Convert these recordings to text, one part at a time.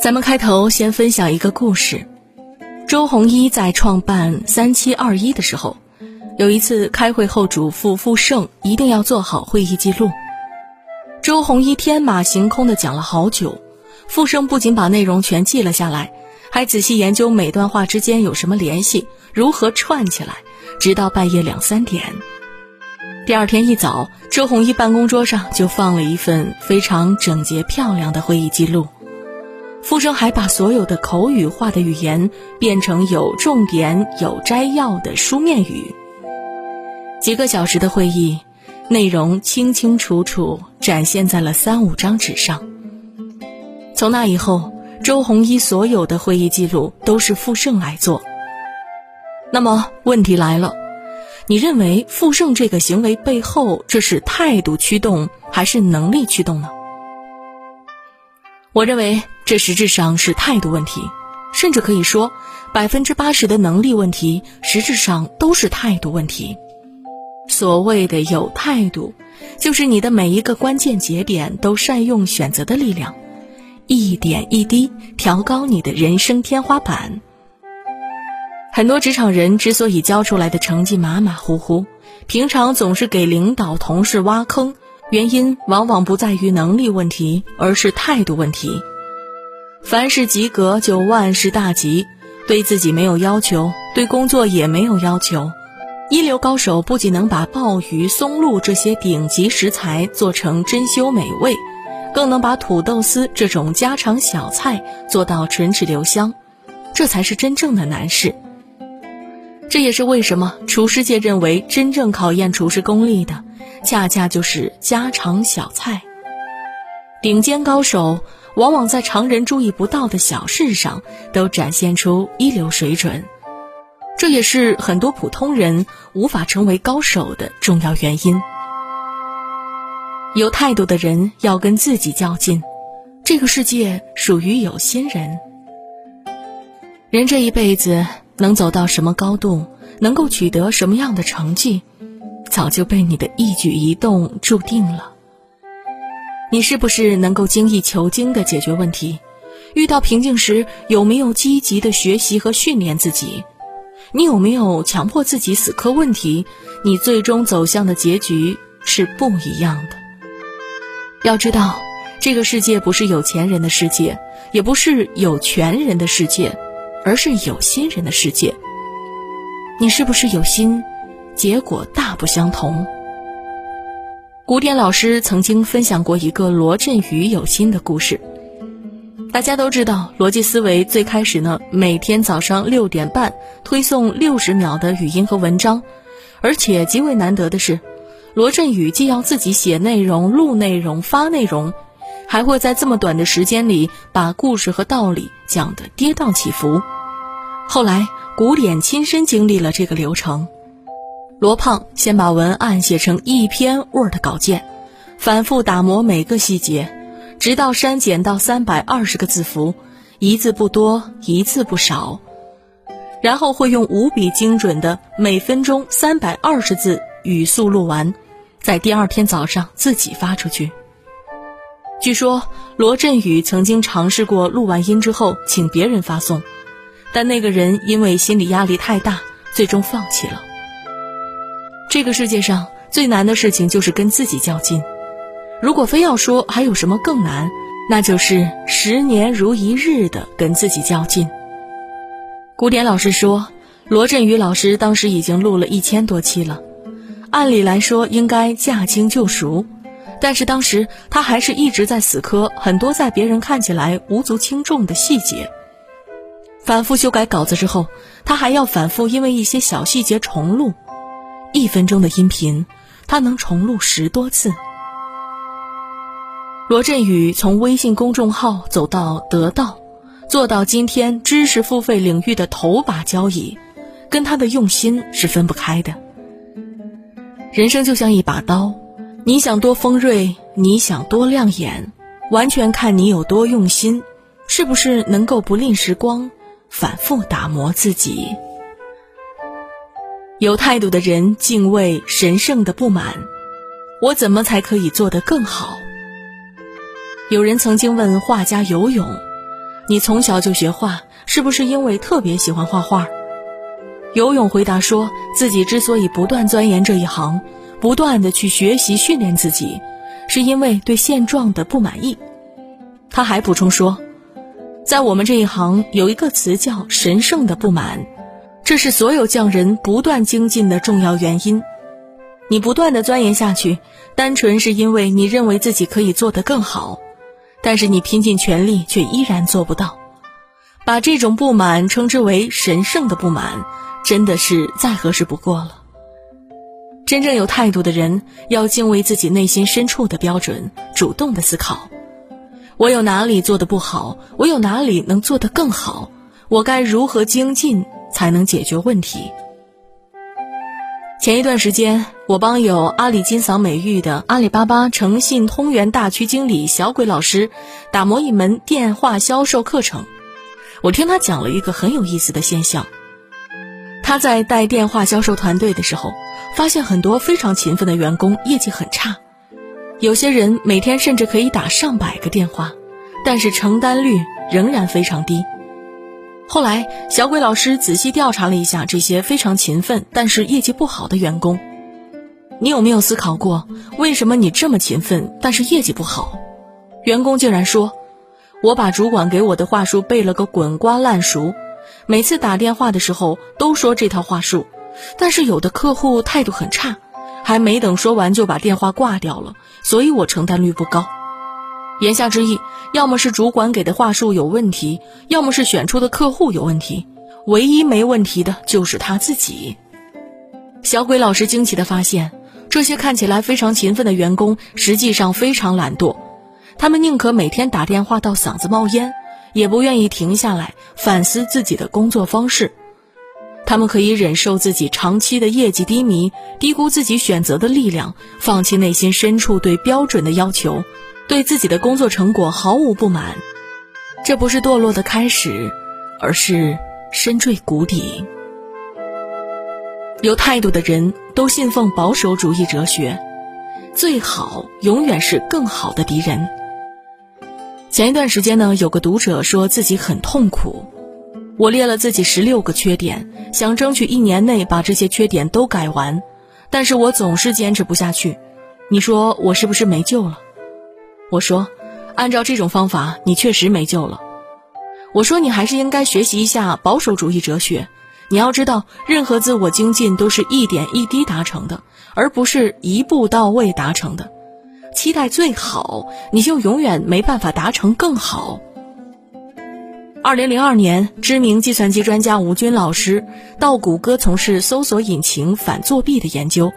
咱们开头先分享一个故事。周鸿祎在创办三七二一的时候，有一次开会后嘱咐傅盛一定要做好会议记录。周鸿祎天马行空的讲了好久，傅盛不仅把内容全记了下来，还仔细研究每段话之间有什么联系，如何串起来，直到半夜两三点。第二天一早，周鸿祎办公桌上就放了一份非常整洁漂亮的会议记录。傅盛还把所有的口语化的语言变成有重点、有摘要的书面语。几个小时的会议，内容清清楚楚展现在了三五张纸上。从那以后，周鸿祎所有的会议记录都是傅盛来做。那么问题来了，你认为傅盛这个行为背后，这是态度驱动还是能力驱动呢？我认为这实质上是态度问题，甚至可以说，百分之八十的能力问题实质上都是态度问题。所谓的有态度，就是你的每一个关键节点都善用选择的力量，一点一滴调高你的人生天花板。很多职场人之所以交出来的成绩马马虎虎，平常总是给领导同事挖坑。原因往往不在于能力问题，而是态度问题。凡是及格就万事大吉，对自己没有要求，对工作也没有要求。一流高手不仅能把鲍鱼、松露这些顶级食材做成珍馐美味，更能把土豆丝这种家常小菜做到唇齿留香，这才是真正的难事。这也是为什么厨师界认为真正考验厨师功力的。恰恰就是家常小菜。顶尖高手往往在常人注意不到的小事上都展现出一流水准，这也是很多普通人无法成为高手的重要原因。有态度的人要跟自己较劲，这个世界属于有心人。人这一辈子能走到什么高度，能够取得什么样的成绩？早就被你的一举一动注定了。你是不是能够精益求精的解决问题？遇到瓶颈时，有没有积极的学习和训练自己？你有没有强迫自己死磕问题？你最终走向的结局是不一样的。要知道，这个世界不是有钱人的世界，也不是有权人的世界，而是有心人的世界。你是不是有心？结果大不相同。古典老师曾经分享过一个罗振宇有心的故事。大家都知道，逻辑思维最开始呢，每天早上六点半推送六十秒的语音和文章，而且极为难得的是，罗振宇既要自己写内容、录内容、发内容，还会在这么短的时间里把故事和道理讲得跌宕起伏。后来，古典亲身经历了这个流程。罗胖先把文案写成一篇 Word 稿件，反复打磨每个细节，直到删减到三百二十个字符，一字不多，一字不少。然后会用无比精准的每分钟三百二十字语速录完，在第二天早上自己发出去。据说罗振宇曾经尝试过录完音之后请别人发送，但那个人因为心理压力太大，最终放弃了。这个世界上最难的事情就是跟自己较劲。如果非要说还有什么更难，那就是十年如一日的跟自己较劲。古典老师说，罗振宇老师当时已经录了一千多期了，按理来说应该驾轻就熟，但是当时他还是一直在死磕很多在别人看起来无足轻重的细节。反复修改稿子之后，他还要反复因为一些小细节重录。一分钟的音频，他能重录十多次。罗振宇从微信公众号走到得到，做到今天知识付费领域的头把交椅，跟他的用心是分不开的。人生就像一把刀，你想多锋锐，你想多亮眼，完全看你有多用心，是不是能够不吝时光，反复打磨自己。有态度的人敬畏神圣的不满，我怎么才可以做得更好？有人曾经问画家游泳：“你从小就学画，是不是因为特别喜欢画画？”游泳回答说自己之所以不断钻研这一行，不断的去学习训练自己，是因为对现状的不满意。他还补充说，在我们这一行有一个词叫“神圣的不满”，这是所有匠人不断精进的重要原因。你不断的钻研下去，单纯是因为你认为自己可以做得更好。但是你拼尽全力，却依然做不到。把这种不满称之为神圣的不满，真的是再合适不过了。真正有态度的人，要敬畏自己内心深处的标准，主动的思考：我有哪里做的不好？我有哪里能做得更好？我该如何精进才能解决问题？前一段时间，我帮有阿里金嗓美誉的阿里巴巴诚信通源大区经理小鬼老师打磨一门电话销售课程。我听他讲了一个很有意思的现象。他在带电话销售团队的时候，发现很多非常勤奋的员工业绩很差，有些人每天甚至可以打上百个电话，但是成单率仍然非常低。后来，小鬼老师仔细调查了一下这些非常勤奋但是业绩不好的员工。你有没有思考过，为什么你这么勤奋但是业绩不好？员工竟然说：“我把主管给我的话术背了个滚瓜烂熟，每次打电话的时候都说这套话术，但是有的客户态度很差，还没等说完就把电话挂掉了，所以我承担率不高。”言下之意。要么是主管给的话术有问题，要么是选出的客户有问题，唯一没问题的就是他自己。小鬼老师惊奇地发现，这些看起来非常勤奋的员工，实际上非常懒惰。他们宁可每天打电话到嗓子冒烟，也不愿意停下来反思自己的工作方式。他们可以忍受自己长期的业绩低迷，低估自己选择的力量，放弃内心深处对标准的要求。对自己的工作成果毫无不满，这不是堕落的开始，而是深坠谷底。有态度的人都信奉保守主义哲学，最好永远是更好的敌人。前一段时间呢，有个读者说自己很痛苦，我列了自己十六个缺点，想争取一年内把这些缺点都改完，但是我总是坚持不下去。你说我是不是没救了？我说，按照这种方法，你确实没救了。我说，你还是应该学习一下保守主义哲学。你要知道，任何自我精进都是一点一滴达成的，而不是一步到位达成的。期待最好，你就永远没办法达成更好。二零零二年，知名计算机专家吴军老师到谷歌从事搜索引擎反作弊的研究。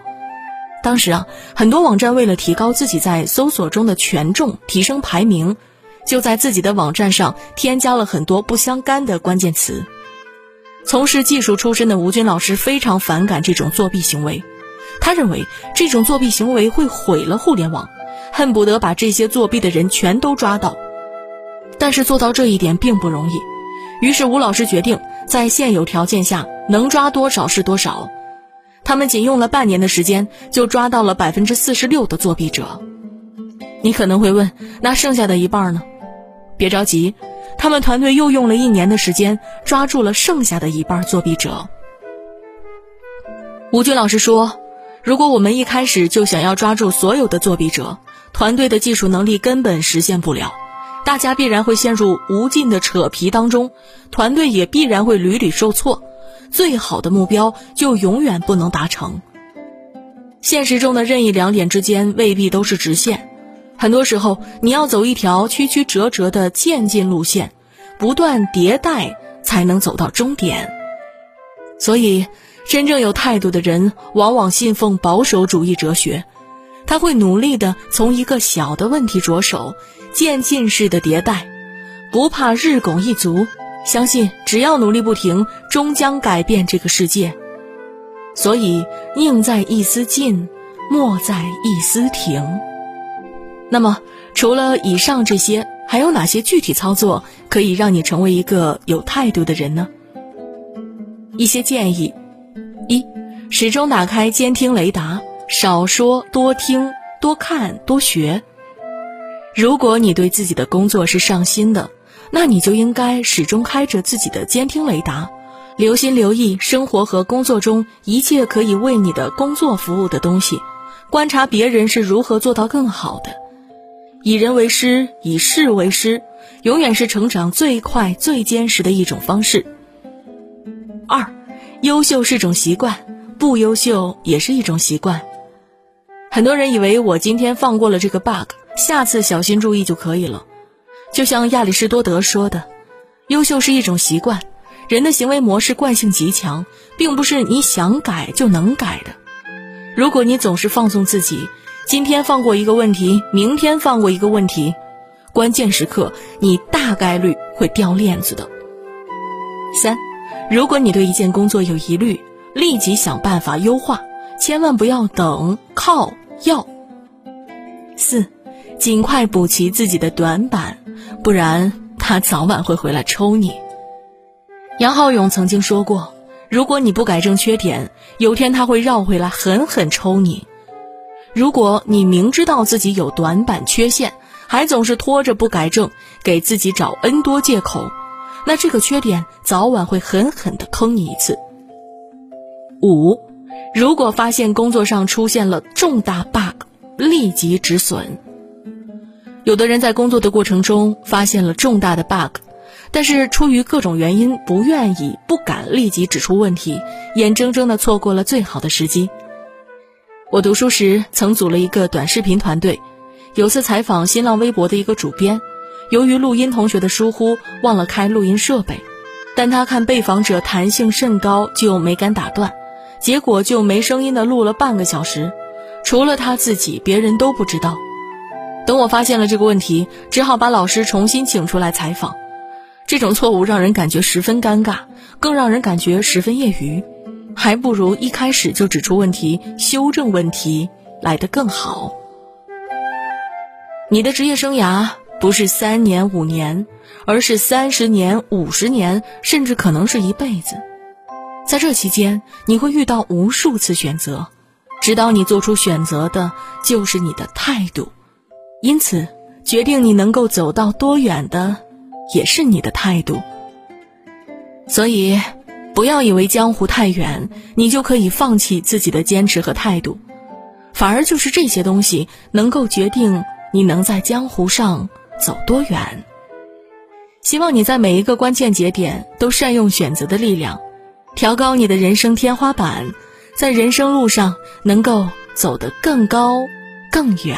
当时啊，很多网站为了提高自己在搜索中的权重、提升排名，就在自己的网站上添加了很多不相干的关键词。从事技术出身的吴军老师非常反感这种作弊行为，他认为这种作弊行为会毁了互联网，恨不得把这些作弊的人全都抓到。但是做到这一点并不容易，于是吴老师决定在现有条件下能抓多少是多少。他们仅用了半年的时间，就抓到了百分之四十六的作弊者。你可能会问，那剩下的一半呢？别着急，他们团队又用了一年的时间，抓住了剩下的一半作弊者。吴军老师说：“如果我们一开始就想要抓住所有的作弊者，团队的技术能力根本实现不了，大家必然会陷入无尽的扯皮当中，团队也必然会屡屡受挫。”最好的目标就永远不能达成。现实中的任意两点之间未必都是直线，很多时候你要走一条曲曲折折的渐进路线，不断迭代才能走到终点。所以，真正有态度的人往往信奉保守主义哲学，他会努力的从一个小的问题着手，渐进式的迭代，不怕日拱一卒。相信只要努力不停，终将改变这个世界。所以，宁在一丝进，莫在一丝停。那么，除了以上这些，还有哪些具体操作可以让你成为一个有态度的人呢？一些建议：一，始终打开监听雷达，少说多听，多看多学。如果你对自己的工作是上心的，那你就应该始终开着自己的监听雷达，留心留意生活和工作中一切可以为你的工作服务的东西，观察别人是如何做到更好的。以人为师，以事为师，永远是成长最快、最坚实的一种方式。二，优秀是种习惯，不优秀也是一种习惯。很多人以为我今天放过了这个 bug，下次小心注意就可以了。就像亚里士多德说的，优秀是一种习惯，人的行为模式惯性极强，并不是你想改就能改的。如果你总是放纵自己，今天放过一个问题，明天放过一个问题，关键时刻你大概率会掉链子的。三，如果你对一件工作有疑虑，立即想办法优化，千万不要等，靠要。四，尽快补齐自己的短板。不然，他早晚会回来抽你。杨浩勇曾经说过：“如果你不改正缺点，有天他会绕回来狠狠抽你。如果你明知道自己有短板缺陷，还总是拖着不改正，给自己找 N 多借口，那这个缺点早晚会狠狠地坑你一次。”五，如果发现工作上出现了重大 bug，立即止损。有的人在工作的过程中发现了重大的 bug，但是出于各种原因不愿意、不敢立即指出问题，眼睁睁地错过了最好的时机。我读书时曾组了一个短视频团队，有次采访新浪微博的一个主编，由于录音同学的疏忽忘了开录音设备，但他看被访者弹性甚高，就没敢打断，结果就没声音的录了半个小时，除了他自己，别人都不知道。等我发现了这个问题，只好把老师重新请出来采访。这种错误让人感觉十分尴尬，更让人感觉十分业余，还不如一开始就指出问题、修正问题来得更好。你的职业生涯不是三年五年，而是三十年、五十年，甚至可能是一辈子。在这期间，你会遇到无数次选择，指导你做出选择的就是你的态度。因此，决定你能够走到多远的，也是你的态度。所以，不要以为江湖太远，你就可以放弃自己的坚持和态度，反而就是这些东西能够决定你能在江湖上走多远。希望你在每一个关键节点都善用选择的力量，调高你的人生天花板，在人生路上能够走得更高更远。